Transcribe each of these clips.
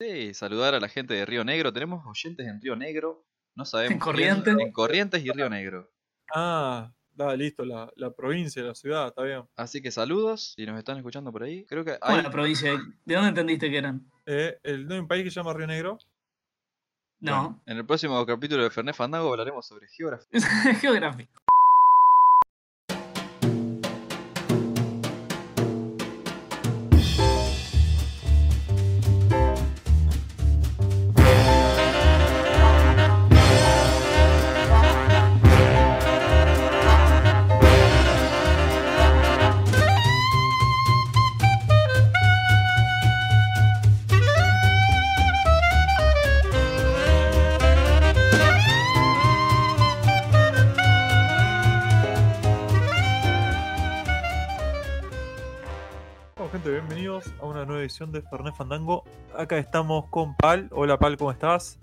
Sí, saludar a la gente de Río Negro. Tenemos oyentes en Río Negro. No sabemos. En Corrientes. En Corrientes y Río Negro. Ah, da, listo, la, la provincia, la ciudad, está bien. Así que saludos si nos están escuchando por ahí. Creo que ¿Cómo hay... la provincia? ¿De dónde entendiste que eran? Eh, el, ¿No hay un país que se llama Río Negro? No. En el próximo capítulo de Fernet Fandango hablaremos sobre geografía. Geográfico. Edición de Fernet Fandango. Acá estamos con Pal. Hola Pal, ¿cómo estás?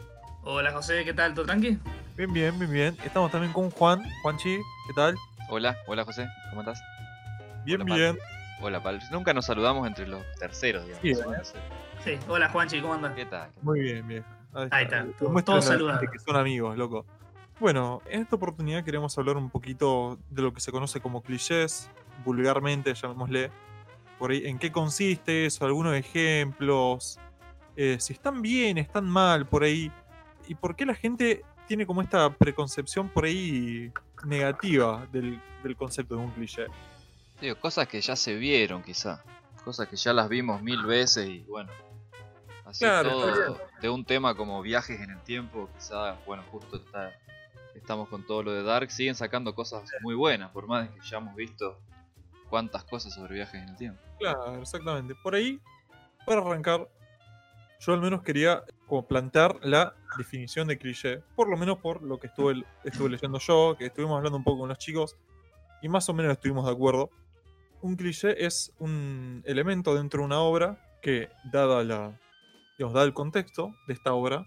Hola José, ¿qué tal? ¿Todo tranqui? Bien, bien, bien, bien. Estamos también con Juan. Juanchi, ¿qué tal? Hola, hola José, ¿cómo estás? Bien, Hola, Pal. bien. Hola, Pal. Nunca nos saludamos entre los terceros, digamos. Sí, Sí. Hola Juanchi, ¿cómo andas? ¿Qué tal? Muy bien, bien. Ahí está, Lo todos- saludados. que son amigos, loco. Bueno, en esta oportunidad queremos hablar un poquito de lo que se conoce como clichés, vulgarmente, llamémosle. Por ahí, en qué consiste eso, algunos ejemplos, eh, si están bien, están mal, por ahí. Y por qué la gente tiene como esta preconcepción por ahí negativa del, del concepto de un cliché. Digo, cosas que ya se vieron, quizá. Cosas que ya las vimos mil veces y bueno. Así Claro, todo de un tema como viajes en el tiempo, quizá, bueno, justo está, estamos con todo lo de Dark, siguen sacando cosas muy buenas, por más de que ya hemos visto cuántas cosas sobre viajes en el tiempo. Claro, exactamente. Por ahí, para arrancar, yo al menos quería como plantear la definición de cliché, por lo menos por lo que estuve, estuve leyendo yo, que estuvimos hablando un poco con los chicos, y más o menos estuvimos de acuerdo. Un cliché es un elemento dentro de una obra que, dada la, digamos, dado el contexto de esta obra,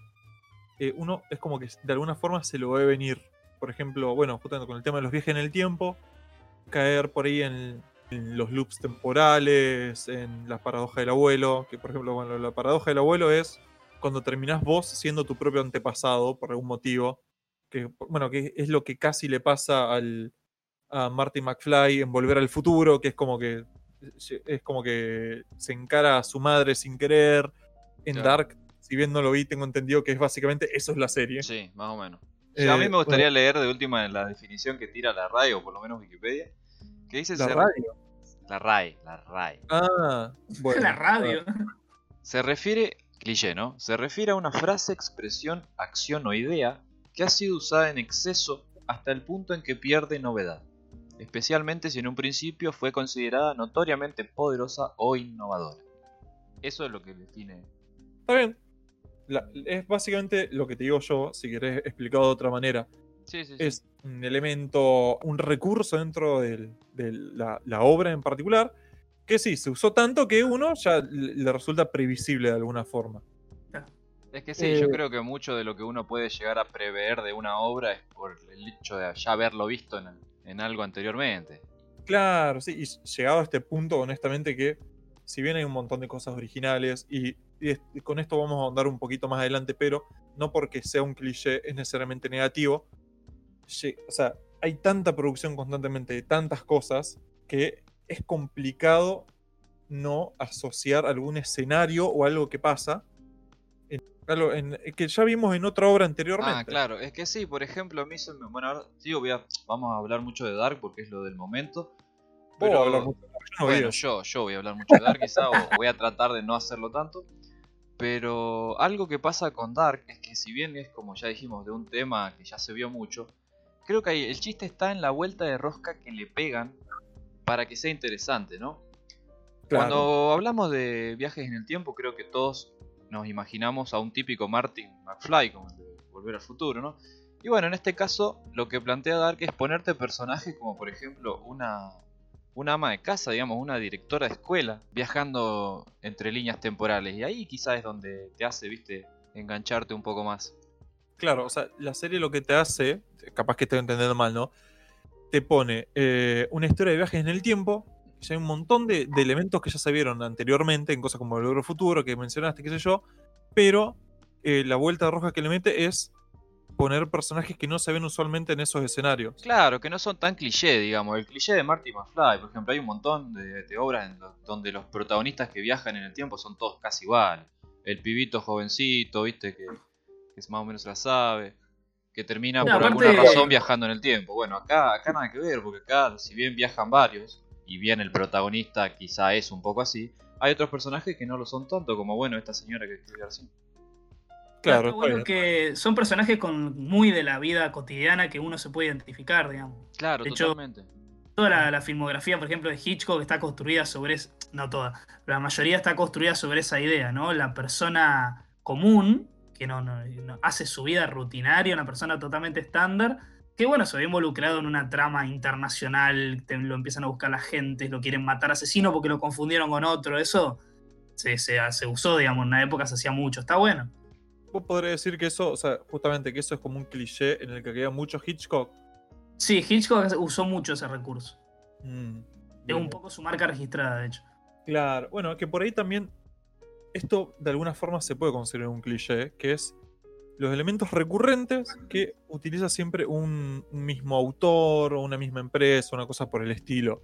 eh, uno es como que de alguna forma se lo ve venir. Por ejemplo, bueno, justamente con el tema de los viajes en el tiempo, caer por ahí en, los loops temporales, en la paradoja del abuelo, que por ejemplo, bueno, la paradoja del abuelo es cuando terminás vos siendo tu propio antepasado por algún motivo, que bueno, que es lo que casi le pasa al, a Marty McFly en Volver al Futuro, que es como que es como que se encara a su madre sin querer. En Claro. Dark, si bien no lo vi, tengo entendido que es básicamente eso es la serie. Sí, más o menos. Eh, a mí me gustaría bueno, leer de última la definición que tira la RAE, o por lo menos Wikipedia, que dice la radio. La RAE, la RAE. Ah, bueno. la radio. Se refiere, cliché, ¿no? Se refiere a una frase, expresión, acción o idea que ha sido usada en exceso hasta el punto en que pierde novedad, especialmente si en un principio fue considerada notoriamente poderosa o innovadora. Eso es lo que define. Está bien. La- es básicamente lo que te digo yo, si querés explicado de otra manera. Sí, sí, sí. Es un elemento, un recurso dentro del- de la, la obra en particular, que sí, se usó tanto que uno ya le resulta previsible de alguna forma. Es que sí, yo Eh, creo que mucho de lo que uno puede llegar a prever de una obra es por el hecho de ya haberlo visto en, en algo anteriormente. Claro, sí, y llegado a este punto, honestamente, que si bien hay un montón de cosas originales, y, y es- y con esto vamos a ahondar un poquito más adelante, pero no porque sea un cliché es necesariamente negativo. O sea, hay tanta producción constantemente de tantas cosas que es complicado no asociar algún escenario o algo que pasa en- algo en- que ya vimos en otra obra anteriormente. Ah, claro, es que sí, por ejemplo, a mí se me... Bueno, ahora sí, voy a- vamos a hablar mucho de Dark porque es lo del momento. Pero, mucho, no bueno, yo, yo voy a hablar mucho de Dark quizá, o voy a tratar de no hacerlo tanto. Pero algo que pasa con Dark es que si bien es como ya dijimos de un tema que ya se vio mucho, creo que ahí el chiste está en la vuelta de rosca que le pegan para que sea interesante, ¿no? Claro. Cuando hablamos de viajes en el tiempo, creo que todos nos imaginamos a un típico Martin McFly, como el de Volver al Futuro, ¿no? Y bueno, en este caso, lo que plantea Dark es ponerte personajes como, por ejemplo, una, una ama de casa, digamos, una directora de escuela, viajando entre líneas temporales. Y ahí quizás es donde te hace, viste, engancharte un poco más. Claro, o sea, la serie lo que te hace, capaz que estoy entendiendo mal, ¿no? Te pone eh, una historia de viajes en el tiempo, y hay un montón de, elementos que ya se vieron anteriormente, en cosas como el Logro Futuro, que mencionaste, qué sé yo, pero eh, la vuelta roja que le mete es poner personajes que no se ven usualmente en esos escenarios. Claro, que no son tan cliché, digamos. El cliché de Marty McFly, por ejemplo, hay un montón de, obras donde los protagonistas que viajan en el tiempo son todos casi iguales. El pibito jovencito, viste, que, que más o menos la sabe, que termina No, por aparte- alguna razón viajando en el tiempo. Bueno, acá, acá nada que ver, porque acá, si bien viajan varios, y bien el protagonista quizá es un poco así, hay otros personajes que no lo son tanto, como bueno, esta señora que escribió recién. Claro, bueno bien. que son personajes con muy de la vida cotidiana que uno se puede identificar, digamos. Claro, De hecho, totalmente. Toda la, la filmografía, por ejemplo, de Hitchcock está construida sobre es- no toda, pero la mayoría está construida sobre esa idea, ¿no? La persona común, que no, no- no- hace su vida rutinaria, una persona totalmente estándar, que bueno, se ve involucrado en una trama internacional, te- lo empiezan a buscar la gente, lo quieren matar asesino porque lo confundieron con otro, eso se, se, se usó, digamos, en una época se hacía mucho, está bueno. Vos podrías decir que eso, o sea, justamente que eso es como un cliché en el que queda mucho Hitchcock. Sí, Hitchcock usó mucho ese recurso. Mm, Es un poco su marca registrada, de hecho. Claro, bueno, que por ahí también esto de alguna forma se puede considerar un cliché, que es los elementos recurrentes que utiliza siempre un, mismo autor o una misma empresa, una cosa por el estilo.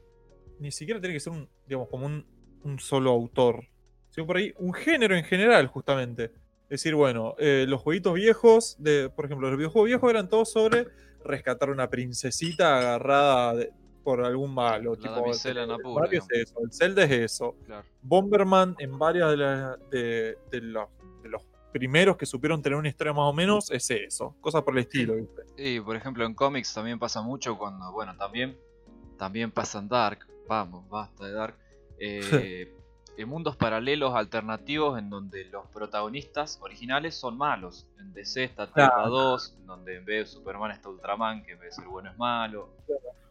Ni siquiera tiene que ser un, digamos, como un, un solo autor, sino por ahí un género en general, justamente. Es decir, bueno, eh, los jueguitos viejos, de, por ejemplo, los videojuegos viejos eran todos sobre rescatar una princesita agarrada de- por algún malo. La tipo, el Mario es eso, el Zelda es eso. Claro. Bomberman en varias de, las- de, de los, de los primeros que supieron tener una historia más o menos es eso, cosas por el estilo, ¿viste? Y por ejemplo en cómics también pasa mucho cuando, bueno, también, también pasa en Dark, vamos, basta de Dark, eh, en mundos paralelos alternativos en donde los protagonistas originales son malos. En DC está Tierra Claro. 2, en donde en vez de Superman está Ultraman, que en vez de ser bueno es malo.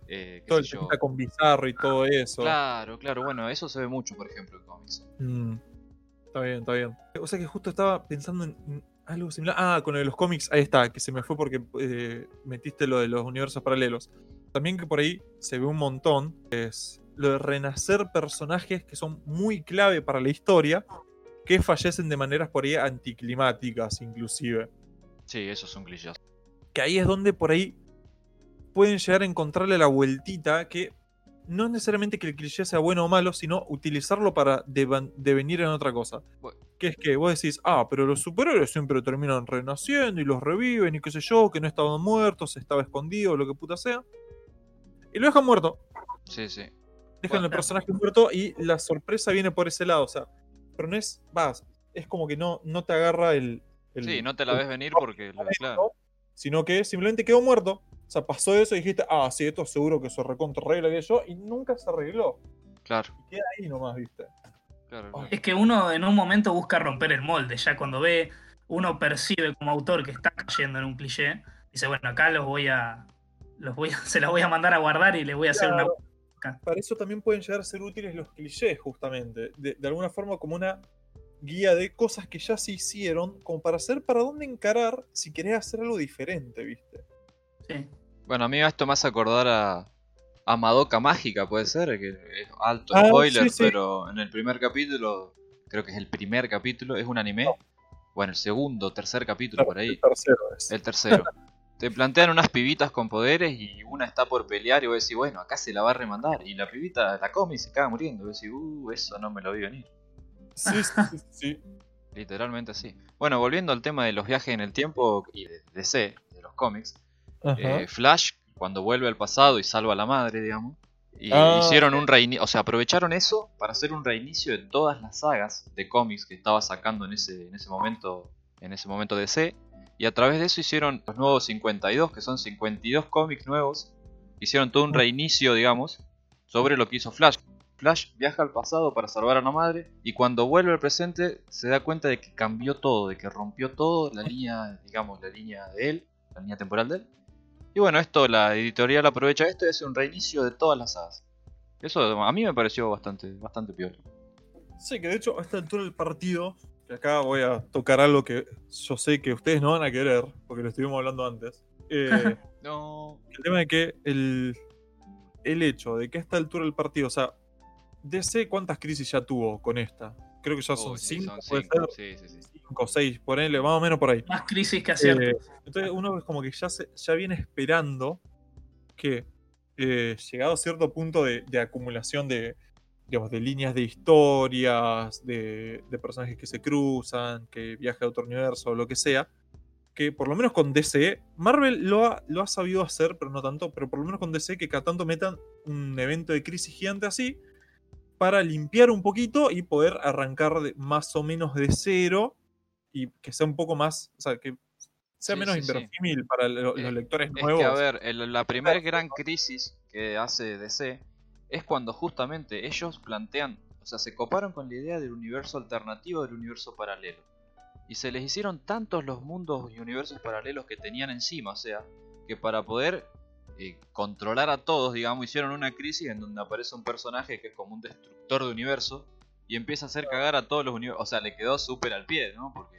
Eh, Todo el temita con Bizarro y todo eso. Claro, claro, bueno, eso se ve mucho, por ejemplo, en cómics. Mm, Está bien, está bien. O sea que justo estaba pensando en, en algo similar. Ah, con lo de los cómics, ahí está, que se me fue porque eh, metiste lo de los universos paralelos. También que por ahí se ve un montón, es lo de renacer personajes que son muy clave para la historia, que fallecen de maneras por ahí anticlimáticas inclusive. Sí, eso es un cliché. que ahí es donde por ahí pueden llegar a encontrarle la vueltita que no es necesariamente que el cliché sea bueno o malo, sino utilizarlo para devenir en otra cosa. Que es que vos decís, ah, pero los superhéroes siempre terminan renaciendo y los reviven y qué sé yo, que no estaban muertos, estaba escondido, lo que puta sea. Y lo dejan muerto. Sí, sí. Dejan Bueno. el personaje muerto y la sorpresa viene por ese lado. O sea, pero no es, vas, es como que no, no te agarra el, el- Sí, no te la el ves venir porque, lo- claro. sino que simplemente quedó muerto. O sea, pasó eso y dijiste, ah, sí, esto seguro que se recontra arregla que yo, y nunca se arregló. Claro, Y queda ahí nomás, ¿viste? claro. Ay. claro. Es que uno en un momento busca romper el molde, ya cuando ve, uno percibe como autor que está cayendo en un cliché, dice, bueno, acá los voy a, los voy a, se los voy a mandar a guardar y les voy a hacer una... Para eso también pueden llegar a ser útiles los clichés, justamente. De, de alguna forma, como una guía de cosas que ya se hicieron, como para saber para dónde encarar si querés hacer algo diferente, ¿viste? Sí. Bueno, a mí esto me hace acordar a, a Madoka Mágica, puede ser, que es alto Ah, spoiler, sí, sí. pero en el primer capítulo, creo que es el primer capítulo, es un anime. Bueno, el segundo, tercer capítulo por ahí, El tercero es. el tercero. Te plantean unas pibitas con poderes y una está por pelear y vos decís, bueno, acá se la va a remandar. Y la pibita la come y se caga muriendo. Y vos decís, uh, eso no me lo vi venir. Sí, sí, sí, sí. Literalmente así. Bueno, volviendo al tema de los viajes en el tiempo y de DC, de los cómics. Eh, Flash, cuando vuelve al pasado y salva a la madre, digamos. Y Ah, hicieron un reinicio, o sea, aprovecharon eso para hacer un reinicio de todas las sagas de cómics que estaba sacando en ese, en ese momento, en ese momento DC. Y a través de eso hicieron los nuevos 52, que son 52 cómics nuevos. Hicieron todo un Ah. reinicio, digamos, sobre lo que hizo Flash. Flash viaja al pasado para salvar a la madre y cuando vuelve al presente se da cuenta de que cambió todo, de que rompió todo, la línea, digamos, la línea de él, la línea temporal de él. Y bueno, esto, la editorial aprovecha esto y hace un reinicio de todas las sagas. Eso a mí me pareció bastante, bastante piola. Sí, que de hecho a esta altura del partido, que acá voy a tocar algo que yo sé que ustedes no van a querer, porque lo estuvimos hablando antes. eh, No. el tema de que el, el hecho de que a esta altura del partido, o sea, DC cuántas crisis ya tuvo con esta. Creo que ya son sí, 5, son puede cinco, ser sí, sí, sí. 5 6, ponele, más o menos por ahí. Más crisis que acierto. Eh, entonces uno es como que ya, se- ya viene esperando que, eh, llegado a cierto punto de, de acumulación de, digamos, de líneas de historias, de, de personajes que se cruzan, que viaja a otro universo o lo que sea, que por lo menos con DC, Marvel lo ha, lo ha sabido hacer, pero no tanto, pero por lo menos con DC que cada tanto metan un evento de crisis gigante así, para limpiar un poquito y poder arrancar de- más o menos de cero y que sea un poco más, o sea, que sea Sí, menos sí, sí. inverosímil para lo- Eh, los lectores Es nuevos. que, a ver, el- la primera gran crisis que hace DC es cuando justamente ellos plantean, o sea, se coparon con la idea del universo alternativo, del universo paralelo. Y se les hicieron tantos los mundos y universos paralelos que tenían encima, o sea, que para poder eh, controlar a todos, digamos, hicieron una crisis en donde aparece un personaje que es como un destructor de universo y empieza a hacer cagar a todos los universos. O sea, le quedó súper al pie, ¿no? Porque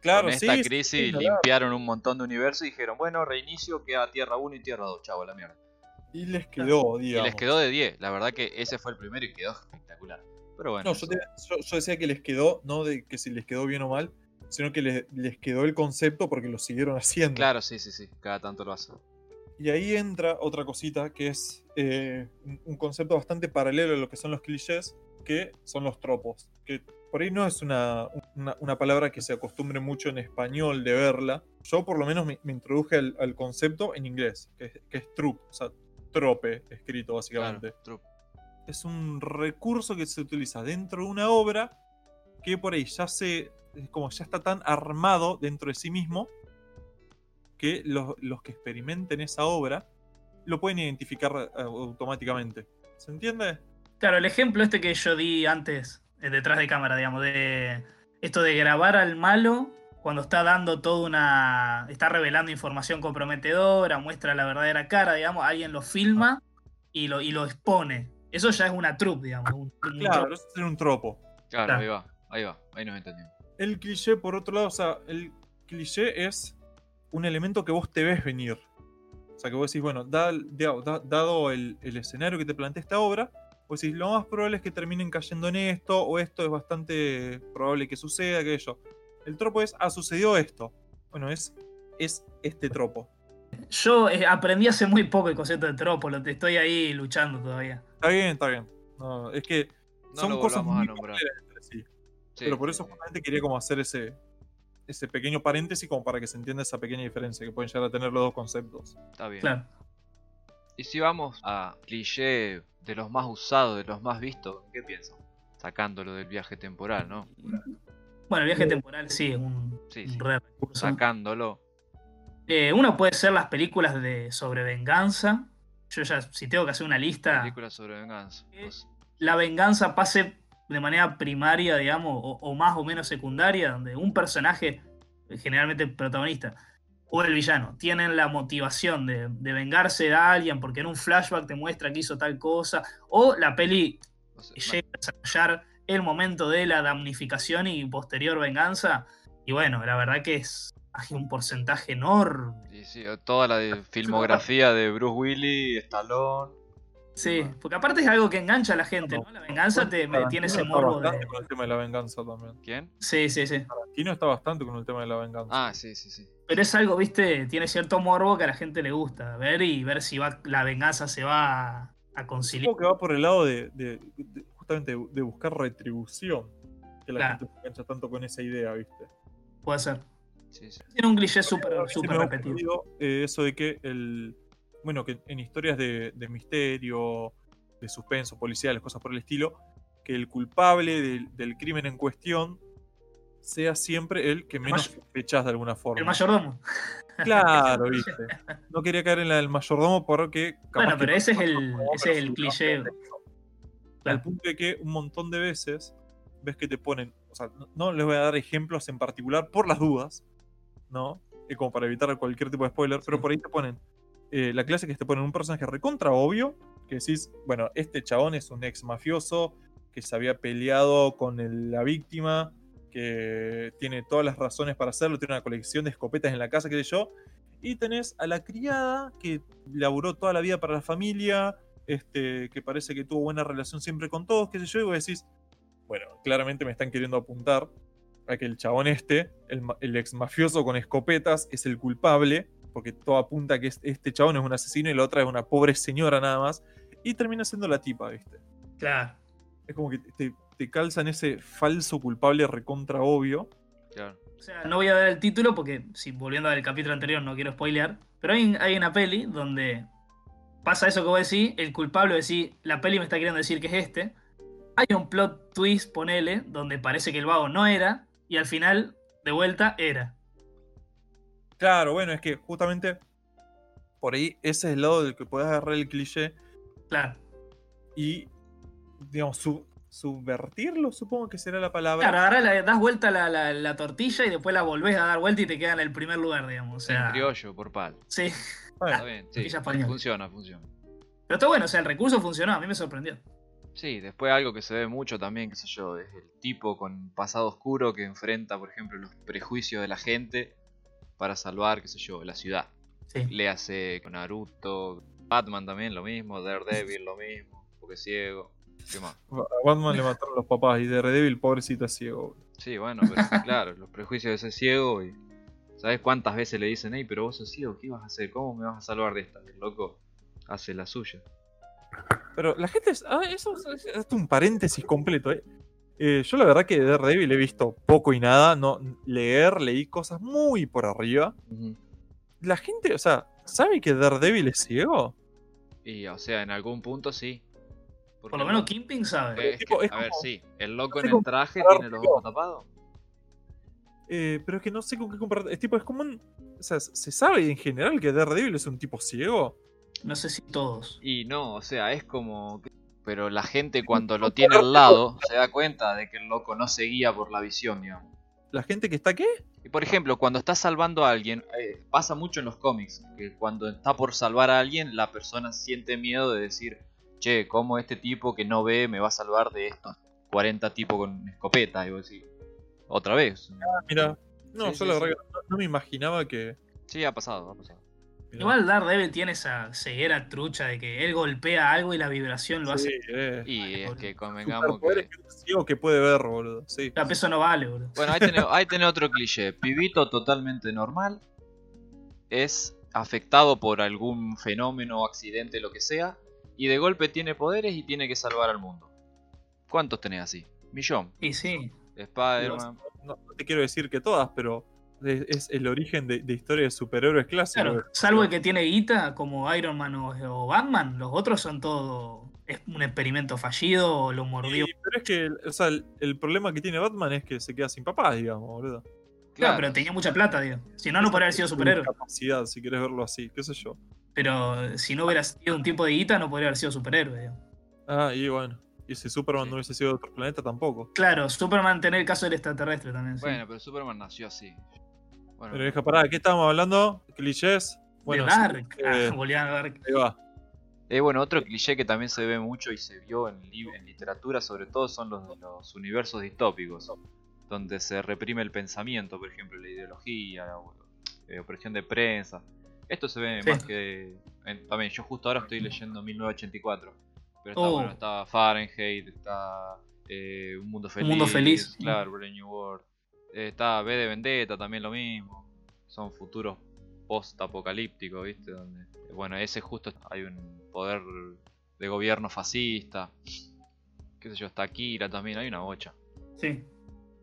claro, con esta sí, crisis sí, limpiaron un montón de universos y dijeron, bueno, reinicio, queda Tierra 1 y Tierra 2, chavo, la mierda. Y les quedó, Y digamos. les quedó de 10, la verdad que ese fue el primero y quedó espectacular. Pero bueno, No, yo, te- yo- yo decía que les quedó, no de que si les quedó bien o mal, sino que les, les quedó el concepto porque lo siguieron haciendo. claro, sí, sí, sí, cada tanto lo hace. Y ahí entra otra cosita que es eh, un- concepto bastante paralelo a lo que son los clichés, que son los tropos. Que por ahí no es una, una- una palabra que se acostumbre mucho en español de verla. Yo por lo menos me, me introduje al, al concepto en inglés, que, es- que es o sea, trope escrito básicamente. Claro, es un recurso que se utiliza dentro de una obra que por ahí ya se. como ya está tan armado dentro de sí mismo que los, los que experimenten esa obra lo pueden identificar eh, automáticamente. ¿Se entiende? Claro, el ejemplo este que yo di antes, eh, detrás de cámara, digamos, de esto de grabar al malo cuando está dando toda una. está revelando información comprometedora, muestra la verdadera cara, digamos, alguien lo filma y lo, y lo expone. Eso ya es una troupe, digamos. un- un Claro, eso es un tropo. Claro, Claro. ahí va, ahí va, ahí nos entendimos. El cliché, por otro lado, o sea, el cliché es un elemento que vos te ves venir. O sea, que vos decís, bueno, da- da- da- dado el, el escenario que te plantea esta obra, vos decís, lo más probable es que terminen cayendo en esto, o esto es bastante probable que suceda, aquello. El tropo es, ha sucedido esto. Bueno, es, es este tropo. Yo eh, aprendí hace muy poco el concepto de tropo, lo estoy ahí luchando todavía. Está bien, está bien. No, es que No son lo cosas volvamos a muy nombrar. sí. Sí, Pero por eso justamente quería como hacer ese, ese pequeño paréntesis como para que se entienda esa pequeña diferencia que pueden llegar a tener los dos conceptos. Está bien. Claro. Y si vamos a cliché de los más usados, de los más vistos, ¿qué piensan? Sacándolo del viaje temporal, ¿no? Bueno, el viaje temporal sí es un, Sí, un sí. re recurso. Sacándolo. Eh, uno puede ser las películas de sobre venganza. Yo ya, si tengo que hacer una lista, Película sobre venganza. Eh, Pues, la venganza pase de manera primaria, digamos, o, o más o menos secundaria, donde un personaje, generalmente el protagonista, o el villano, tienen la motivación de, de vengarse de alguien porque en un flashback te muestra que hizo tal cosa, o la peli no sé, llega a desarrollar el momento de la damnificación y posterior venganza. Y bueno, la verdad que es hay un porcentaje enorme. Sí, sí, toda la de- filmografía de Bruce Willis, Stallone. Sí, porque aparte es algo que engancha a la gente, ¿no? La venganza te, tiene ese Tarantino está morbo de... bastante con el tema de la venganza también. ¿Quién? Sí, sí, sí. Tarantino está bastante con el tema de la venganza. Ah, sí, sí, sí. Pero es algo, viste, tiene cierto morbo que a la gente le gusta ver y ver si va, la venganza se va a, a conciliar. Supongo que va por el lado de, de- de- justamente de, buscar retribución. Que la Claro. gente se engancha tanto con esa idea, ¿viste? Puede ser. sí, sí. Tiene un cliché súper ha repetido. ocurrido, eh, eso de que el. Bueno, que en historias de, de misterio, de suspenso, policiales, cosas por el estilo, que el culpable del, del crimen en cuestión sea siempre el que menos sospechás de alguna forma. El mayordomo. Claro, viste. No quería caer en la del mayordomo porque. capaz Bueno, pero no ese es el, ese es el cliché. Al Claro. punto de que un montón de veces ves que te ponen. O sea, no, no les voy a dar ejemplos en particular por las dudas, ¿no? Eh, como para evitar cualquier tipo de spoiler, pero por ahí te ponen. Eh, la clase que te ponen un personaje recontra obvio, que decís, bueno, este chabón es un ex mafioso que se había peleado con la víctima, que tiene todas las razones para hacerlo, tiene una colección de escopetas en la casa, qué sé yo, y tenés a la criada que laburó toda la vida para la familia, este, que parece que tuvo buena relación siempre con todos, qué sé yo, y vos decís, bueno, claramente me están queriendo apuntar a que el chabón este, el ex mafioso con escopetas, es el culpable, porque todo apunta a que es- este chabón es un asesino y la otra es una pobre señora nada más, y termina siendo la tipa, ¿viste? Claro. Es como que te, te calzan ese falso culpable recontra obvio. Claro. O sea, no voy a dar el título porque, si volviendo al capítulo anterior, no quiero spoilear. Pero hay, hay una peli donde pasa eso que vos decís, el culpable decís, la peli me está queriendo decir que es este. Hay un plot twist, ponele, donde parece que el vago no era, y al final, de vuelta, era. Claro, bueno, es que justamente por ahí ese es el lado del que puedes agarrar el cliché Claro. y, digamos, su- subvertirlo, supongo que será la palabra. Claro, agarrás, la- das vuelta la, la- la tortilla y después la volvés a dar vuelta y te queda en el primer lugar, digamos. O sea, En criollo, por pal. sí. Bueno, Está bien, sí. Funciona, funciona. Pero está bueno, o sea, el recurso funcionó, a mí me sorprendió. Sí, después algo que se ve mucho también, qué sé yo, es el tipo con pasado oscuro que enfrenta, por ejemplo, los prejuicios de la gente para salvar, qué sé yo, la ciudad. Sí. Le hace con Naruto, Batman también lo mismo, Daredevil lo mismo, porque es ciego. ¿Qué más? a Batman le mataron los papás y Daredevil, pobrecita ciego. Sí, bueno, pero claro, los prejuicios de ser ciego y... ¿Sabes cuántas veces le dicen, hey, pero vos sos ciego, ¿qué vas a hacer? ¿Cómo me vas a salvar de esta? El loco hace la suya. Pero la gente es. Ah, eso es, es un paréntesis completo, ¿eh? Eh, Yo la verdad que de Daredevil he visto poco y nada. No, leer, leí cosas muy por arriba. La gente, o sea, ¿sabe que Daredevil es ciego? Y, o sea, en algún punto sí. Por lo menos Kimping sabe. Es que, tipo, es a ver, sí, el loco sé en el traje tiene los ojos tapados. Eh, pero es que no sé con qué comparar. Es tipo, es como un. O sea, ¿se sabe en general que Daredevil es un tipo ciego? No sé si todos. Y no, o sea, es como... Pero la gente cuando lo tiene al lado se da cuenta de que el loco no se guía por la visión, digamos. ¿La gente que está qué? Y por ejemplo, cuando está salvando a alguien, eh, pasa mucho en los cómics, que cuando está por salvar a alguien, la persona siente miedo de decir, che, ¿cómo este tipo que no ve me va a salvar de estos 40 tipos con escopeta? Y vos decís, otra vez. Mira. No, Sí, yo sí, la sí. verdad que no, no me imaginaba que. Sí, ha pasado, ha pasado. Mirá. Igual Daredevil tiene esa ceguera trucha de que él golpea algo y la vibración lo Sí, hace. eh. Y Ay, es boludo. que convengamos que... que puede ver, boludo. Sí. La peso no vale, bro. Bueno, ahí tenés, ahí tenés otro cliché. Pibito totalmente normal. Es afectado por algún fenómeno o accidente, lo que sea. Y de golpe tiene poderes y tiene que salvar al mundo. ¿Cuántos tenés así? Millón. Y sí. Spider-Man. No, no te quiero decir que todas, pero es, es el origen de, de historia de superhéroes clásicos. Claro, salvo el que tiene guita, como Iron Man o, o Batman, los otros son todo. Es un experimento fallido o lo mordió. Sí, pero es que, o sea, el, el problema que tiene Batman es que se queda sin papás, digamos, boludo. Claro, pero tenía mucha plata, digo. Si no, no podría haber sido superhéroe. Capacidad, si quieres verlo así, qué sé yo. Pero si no hubiera sido un tipo de guita, no podría haber sido superhéroe, digo. Ah, y bueno. Y si Superman Sí. no hubiese sido de otro planeta, tampoco. Claro, Superman tener el caso del extraterrestre también. sí. Bueno, pero Superman nació así. Bueno, Pero deja pará, ¿de qué estábamos hablando? ¿Clichés? Bueno, de sí, Dark. eh, Ah, volvían a Dark. ahí va. Eh, bueno, otro cliché que también se ve mucho y se vio en, li- en literatura, sobre todo, son los, los universos distópicos, donde se reprime el pensamiento, por ejemplo, la ideología, o, eh, opresión de prensa. Esto se ve Sí. más que. en- también, yo justo ahora estoy leyendo 1984, pero está, Oh. bueno, está Fahrenheit, está eh, Un Mundo Feliz, Mundo Feliz. claro, Brave New World, eh, está B de Vendetta, también lo mismo. Son futuros post-apocalípticos, ¿viste? Donde, bueno, ese justo hay un poder de gobierno fascista. Qué sé yo, está Akira también, hay una bocha. Sí.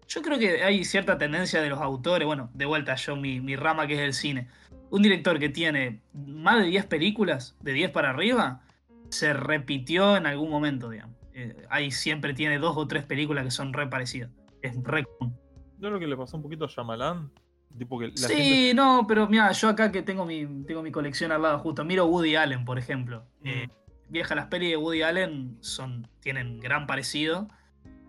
Yo creo que hay cierta tendencia de los autores, bueno, de vuelta yo, mi, mi rama que es el cine. Un director que tiene más de 10 películas, de 10 para arriba, se repitió en algún momento, digamos. Eh, ahí siempre tiene dos o tres películas que son re parecidas. Es re común. ¿No es lo que le pasó un poquito a Shyamalan? Tipo que la sí, gente... no, pero mira, yo acá que tengo mi, tengo mi colección al lado justo, miro Woody Allen, por ejemplo. Eh, vieja, las pelis de Woody Allen son, tienen gran parecido.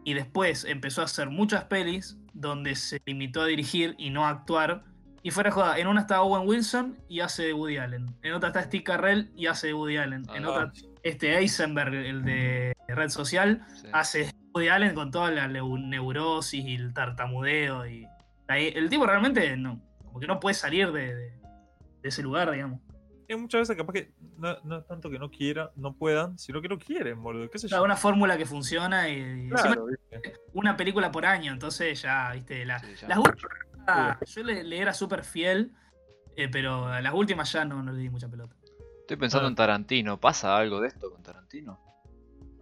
Y después empezó a hacer muchas pelis donde se limitó a dirigir y no a actuar. Y fuera de joda, en una está Owen Wilson y hace de Woody Allen. En otra está Steve Carrell y hace de Woody Allen. En Ah. otra, este Eisenberg, el de Red Social, Sí. hace Woody Allen con toda la neu- neurosis y el tartamudeo. y ahí- El tipo realmente no, como que no puede salir de, de- de ese lugar, digamos. hay muchas veces capaz que no, no es tanto que no quieran, no puedan, sino que no quieren, boludo. ¿Qué sé O sea, yo? una fórmula que funciona y, y Claro, una película por año, entonces ya, viste, la- Sí, ya. las últimas, yo le, le era súper fiel, eh, pero a las últimas ya no, no le di mucha pelota. Estoy pensando Ah. en Tarantino. ¿Pasa algo de esto con Tarantino?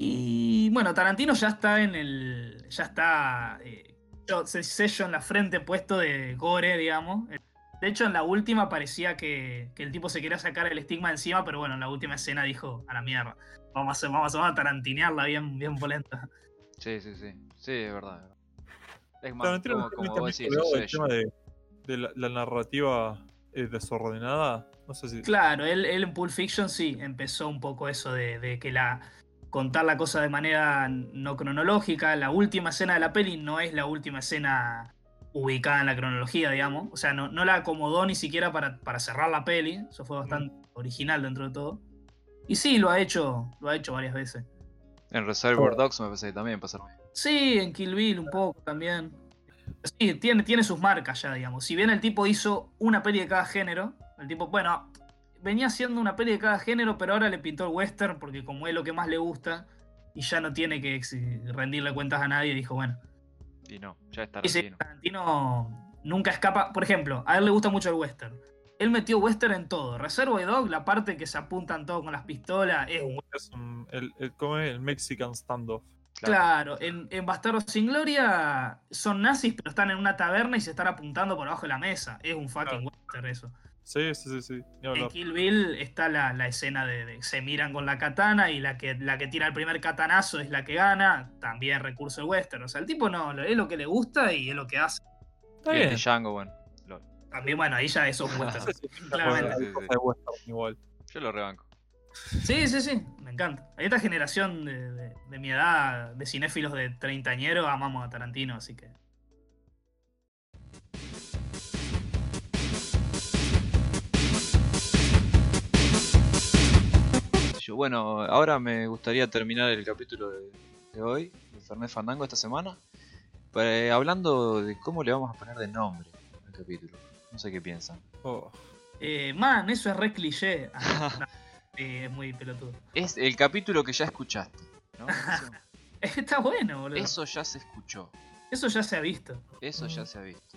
Y bueno, Tarantino ya está en el. Ya está. Eh, sello en la frente puesto de gore, digamos. De hecho, en la última parecía que, que el tipo se quería sacar el estigma encima, pero bueno, en la última escena dijo: A la mierda. Vamos a, hacer- vamos a, vamos a tarantinearla bien, bien polenta. Sí, sí, sí. Sí, es verdad. Es más, Tarantino como, como vos decís, el tema de, de la, la narrativa eh, desordenada. No sé si. Claro, él, él en Pulp Fiction sí empezó un poco eso de, de que la. Contar la cosa de manera no cronológica. La última escena de la peli no es la última escena ubicada en la cronología, digamos. O sea, no, no la acomodó ni siquiera para, para cerrar la peli. Eso fue bastante original dentro de todo. Y sí, lo ha hecho, lo ha hecho varias veces. En Reservoir. Dogs me parece que también pasa lo mismo. Sí, en Kill Bill un poco también. Sí, tiene, tiene sus marcas ya, digamos. Si bien el tipo hizo una peli de cada género, el tipo, bueno, venía haciendo una peli de cada género, pero ahora le pintó el western porque como es lo que más le gusta y ya no tiene que rendirle cuentas a nadie, dijo, bueno. Y no, ya es Ese Tarantino. Tarantino nunca escapa. Por ejemplo, a él le gusta mucho el western. Él metió western en todo. Reservoir Dog, la parte que se apuntan todos con las pistolas, es un Es un- el, el, ¿cómo es? el Mexican standoff. Claro, en, en Bastardos sin Gloria son nazis, pero están en una taberna y se están apuntando por abajo de la mesa. Es un fucking Claro. western eso. Sí, sí, sí, En. Kill Bill está la, la escena de, de se miran con la katana y la que, la que tira el primer katanazo es la que gana. También recurso del western. O sea, el tipo no, es lo que le gusta y es lo que hace. Está Y el bien. de Django, bueno. lo- También, bueno, ahí ya eso es western. Sí, sí, sí. de igual. Yo lo rebanco. Sí, sí, sí, me encanta. Esta generación de, de- de mi edad, de cinéfilos de treintañero, amamos a Tarantino, así que. Yo, Bueno, ahora me gustaría terminar el capítulo de, de hoy, de Fernet Fandango esta semana, eh, hablando de cómo le vamos a poner de nombre al capítulo. No sé qué piensan. Oh. Eh, man, eso es re cliché. Ah, no, es muy pelotudo. Es el capítulo que ya escuchaste, ¿no? Eso, Está bueno, boludo. Eso, eso ya se escuchó, ya se ha visto. eso ya Mm. se ha visto.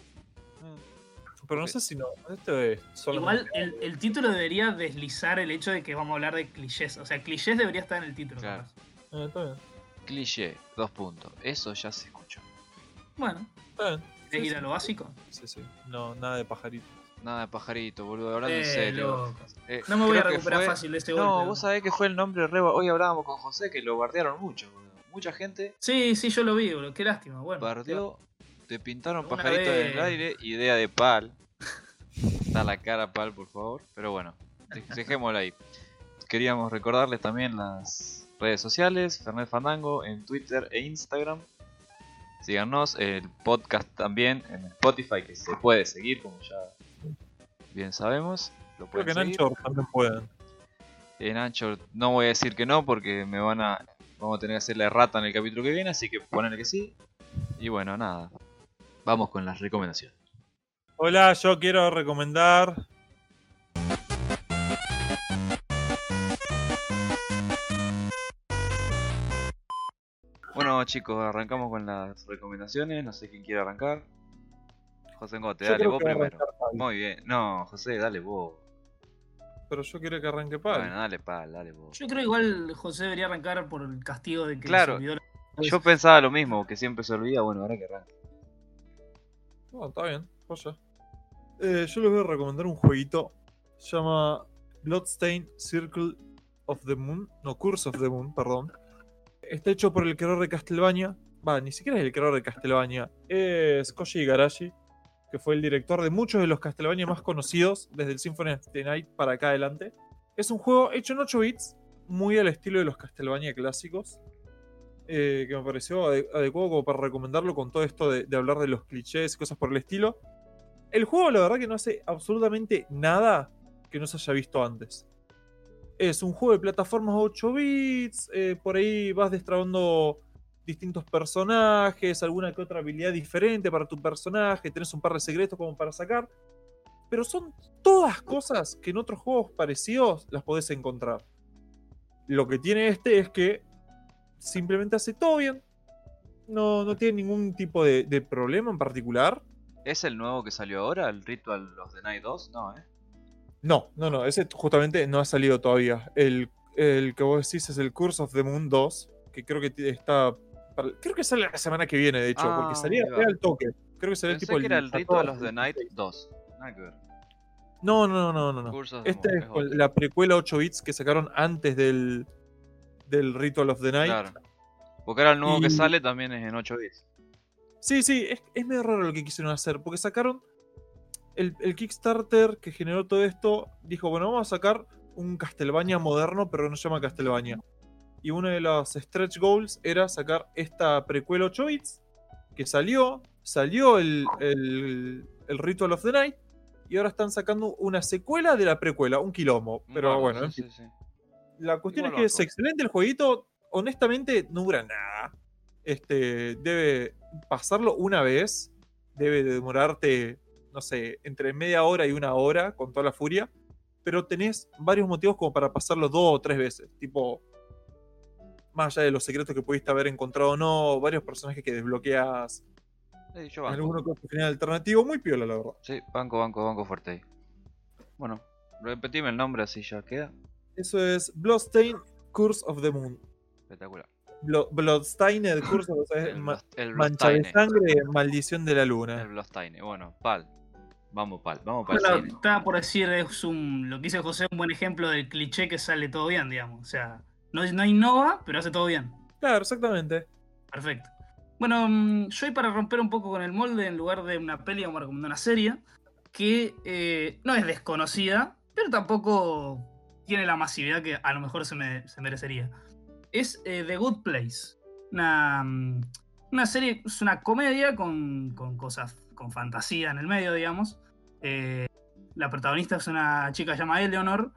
Pero no sé si no. Esto es solo. Igual el, el título debería deslizar el hecho de que vamos a hablar de clichés. O sea, clichés debería estar en el título. Claro. Eh, está bien. Cliché, dos puntos. Eso ya se escuchó. Bueno, Está bien. ¿querés Sí, ir sí. a lo básico? Sí, sí. No, nada de pajarito. Nada de pajarito, boludo, hablando en Eh, serio. loco. Eh, No me voy a recuperar fue- fácil de este No, golpe. vos sabés que fue el nombre re... Hoy hablábamos con José que lo bardearon mucho, boludo. Mucha gente Sí, sí, yo lo vi, boludo. Qué lástima. Bueno, bardeó, te pintaron pajarito en vez- el aire, idea de pal. Da la cara pal, por favor. Pero bueno, de- dejémoslo ahí. Queríamos recordarles también las redes sociales, Fernet Fandango en Twitter e Instagram. Síganos, el podcast también en Spotify que se puede seguir, como ya bien sabemos. Lo Creo que en seguir. Anchor también pueden. En Anchor no voy a decir que no porque me van a. Vamos a tener que hacerle rata en el capítulo que viene, así que ponele que sí. Y bueno, nada. Vamos con las recomendaciones. Hola, yo quiero recomendar. Bueno chicos, arrancamos con las recomendaciones. No sé quién quiere arrancar. José Ngote, Yo dale vos primero. Muy bien. No, José, dale vos. Pero yo quiero que arranque Pablo. Bueno, dale pal, dale vos. Yo creo igual José debería arrancar por el castigo de que Claro. se olvidó la- Yo pensaba lo mismo, que siempre se olvida. Bueno, ahora que arranque. No, está bien, joya. Eh, yo les voy a recomendar un jueguito. Se llama Bloodstain Circle of the Moon. No, Curse of the Moon, perdón. Está hecho por el creador de Castlevania. Va, ni siquiera es el creador de Castlevania. Es Koji Igarashi, que fue el director de muchos de los Castlevania más conocidos, desde el Symphony of the Night para acá adelante. Es un juego hecho en 8 bits, muy al estilo de los Castlevania clásicos. eh, que me pareció ade- adecuado como para recomendarlo con todo esto de, de hablar de los clichés y cosas por el estilo. El juego, la verdad, que no hace absolutamente nada que no se haya visto antes. Es un juego de plataformas 8 bits, eh, por ahí vas destrabando distintos personajes, alguna que otra habilidad diferente para tu personaje, tenés un par de secretos como para sacar. pero son todas cosas que en otros juegos parecidos las podés encontrar. Lo que tiene este es que simplemente hace todo bien. No, no tiene ningún tipo de, de problema en particular. ¿Es el nuevo que salió ahora, el Ritual of the Night 2? No, ¿eh? No, no, no, ese justamente no ha salido todavía. El, el que vos decís es el Curse of the Moon 2, que creo que está... para- creo que sale la semana que viene, de hecho, Ah, porque salía era al toque. Creo que salía Pensé tipo que era el Ritual of 14, the Night 16. 2. Nada que ver. No, no, no, no, no. Esta es la precuela 8 bits que sacaron antes del, del Ritual of the Night. Claro. Porque ahora el nuevo que sale también es en 8 bits. Sí, sí, es, es medio raro lo que quisieron hacer, porque sacaron el, el Kickstarter que generó todo esto, dijo, bueno, vamos a sacar un Castlevania moderno, pero no se llama Castlevania. Y uno de los stretch goals era sacar esta precuela 8 bits, que salió, salió el, el, el Ritual of the Night, y ahora están sacando una secuela de la precuela, un quilombo. Pero bueno, sí. La cuestión Igual es que es excelente el jueguito. Honestamente, no dura nada. Este, debe pasarlo una vez. Debe de demorarte, no sé, entre media hora y una hora con toda la furia. Pero tenés varios motivos como para pasarlo dos o tres veces. Tipo, más allá de los secretos que pudiste haber encontrado o no, varios personajes que desbloqueas, Sí, yo banco. alguno que final alternativo, muy piola, la verdad. Sí, banco, banco, banco fuerte ahí. Bueno, repetime el nombre así ya queda. Eso es Bloodstain Curse of the Moon. Espectacular. Blo- Bloodstained El, Ma- el Mancha de sangre, maldición de la El luna. Bloodstained. Bueno, pal. Vamos, pal. Vamos para Bueno, el estaba por decir, es un, lo que dice José, un buen ejemplo del cliché que sale todo bien, digamos. O sea, no, no innova, pero hace todo bien. Claro, exactamente. Perfecto. Bueno, mm, yo hoy para romper un poco con el molde, en lugar de una peli, vamos a recomendar una serie que eh, no es desconocida, pero tampoco tiene la masividad que a lo mejor se, me- se merecería. Es eh, The Good Place. Una, mm, una serie, es una comedia con, con cosas, con fantasía en el medio, digamos. Eh, la protagonista es una chica llamada Eleanor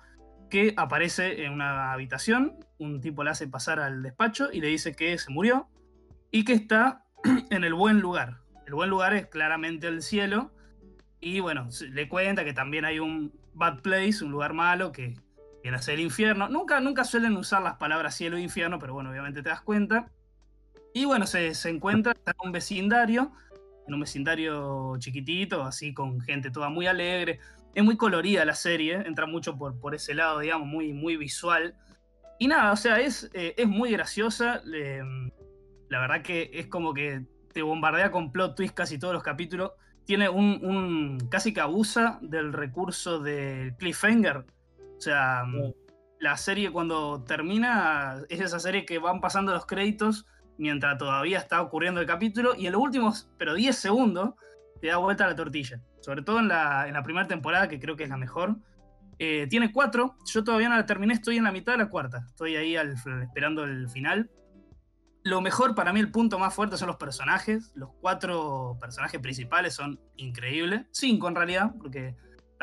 que aparece en una habitación, un tipo la hace pasar al despacho y le dice que se murió y que está en el buen lugar. El buen lugar es claramente el cielo y bueno, le cuenta que también hay un bad place, un lugar malo que viene a ser el infierno. Nunca, nunca suelen usar las palabras cielo e infierno, pero bueno, obviamente te das cuenta. Y bueno, se, se encuentra en un vecindario, en un vecindario chiquitito, así con gente toda muy alegre. Es muy colorida la serie, entra mucho por, por ese lado, digamos, muy, muy visual. Y nada, o sea, es, eh, es muy graciosa. la verdad que es como que te bombardea con plot twist casi todos los capítulos. Tiene un, un- casi que abusa del recurso del cliffhanger. O sea, Sí. la serie cuando termina es esa serie que van pasando los créditos mientras todavía está ocurriendo el capítulo y en los últimos, pero 10 segundos, te da vuelta la tortilla. Sobre todo en la, en la primera temporada, que creo que es la mejor. Eh, tiene cuatro, yo todavía no la terminé, estoy en la mitad de la cuarta. Estoy ahí al- esperando el final. Lo mejor para mí, el punto más fuerte son los personajes. Los cuatro personajes principales son increíbles. Cinco en realidad, porque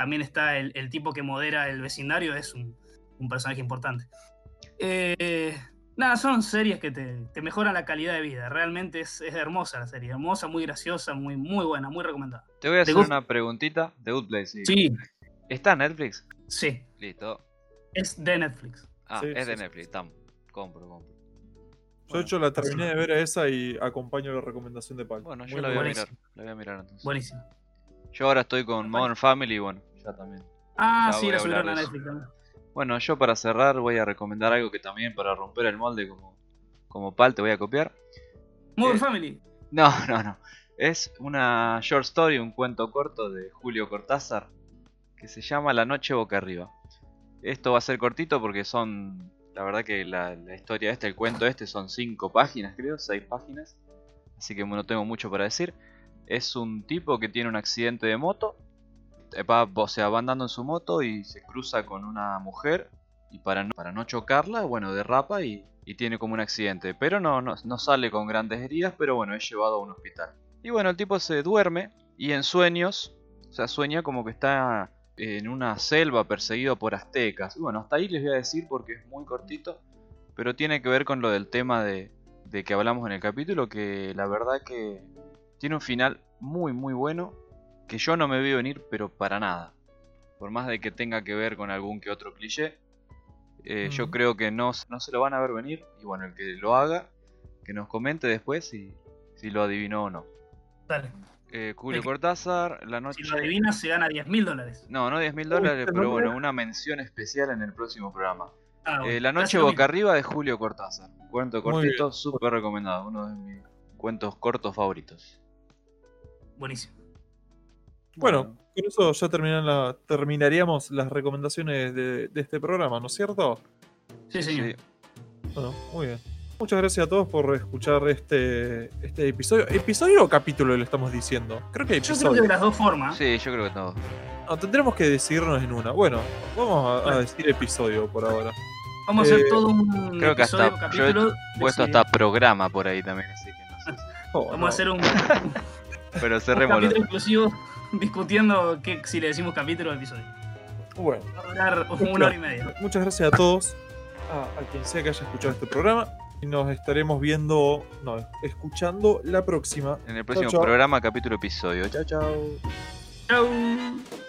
también está el, el tipo que modera el vecindario, es un, un personaje importante. Eh, nada, son series que te, te mejoran la calidad de vida. Realmente es, es hermosa la serie. Hermosa, muy graciosa, muy, muy buena, muy recomendada. Te voy a hacer Good- una preguntita. The Good Place, sí. Sí, ¿Está en Netflix? sí. Listo. Es de Netflix. Ah, Sí, es sí, de sí. Netflix. Estamos. Compro, compro. Yo de hecho la terminé de ver a esa y acompaño la recomendación de Pal. Bueno, yo Muy la voy a mirar. La voy a mirar entonces. Buenísimo. Yo ahora estoy con Modern Family y bueno, ya también. Ah, Ya sí, la subieron a. Netflix también. Bueno, yo para cerrar voy a recomendar algo que también para romper el molde como, como pal te voy a copiar. Modern Eh, Family. No, no, no. Es una short story, un cuento corto de Julio Cortázar que se llama La noche boca arriba. Esto va a ser cortito porque son, la verdad que la, la historia este, el cuento este son cinco páginas creo, seis páginas. Así que no tengo mucho para decir. Es un tipo que tiene un accidente de moto. Eh, Va, o sea, va andando en su moto y se cruza con una mujer. Y para no, chocarla, bueno, derrapa y, y tiene como un accidente. Pero no, no, no sale con grandes heridas, pero bueno, es llevado a un hospital. Y bueno, el tipo se duerme y en sueños, o sea, sueña como que está en una selva perseguido por aztecas. Y bueno, hasta ahí les voy a decir porque es muy cortito, pero tiene que ver con lo del tema de que hablamos en el capítulo, que la verdad que tiene un final muy muy bueno, que yo no me vi venir, pero para nada. por más de que tenga que ver con algún que otro cliché, eh, yo creo que no, no se lo van a ver venir. Y bueno, el que lo haga, que nos comente después si, si lo adivinó o no. Dale. Eh, Julio Cortázar, la noche... Si lo adivinas, se gana 10 mil dólares. No, no 10 mil dólares, pero bueno, una mención especial en el próximo programa. Ah, bueno, Eh, la noche boca arriba de Julio Cortázar. Cuento cortito, súper recomendado. Uno de mis cuentos cortos favoritos. Buenísimo. Bueno, con eso ya terminan la- terminaríamos las recomendaciones de, de este programa, ¿no es cierto? Sí, señor. Sí. Bueno, muy bien. Muchas gracias a todos por escuchar este, este episodio. ¿Episodio o capítulo le estamos diciendo? Creo que Yo creo episodio. que de las dos formas. Sí, yo creo que todo. No, tendremos que decidirnos en una. Bueno, vamos a, decir episodio por ahora. Vamos a hacer Eh, todo un creo que hasta- episodio, yo he capítulo. Puesto hasta programa por ahí también, así que no sé. Oh, Vamos no. a hacer un, Pero cerrémoslo. capítulo exclusivo discutiendo qué, si le decimos capítulo o episodio. Bueno, Va a durar una hora y media. muchas gracias a todos, a, a quien sea que haya escuchado este programa. Y nos estaremos viendo, no, escuchando la próxima. En el próximo chau. programa, capítulo, episodio. Chao, chao. Chau.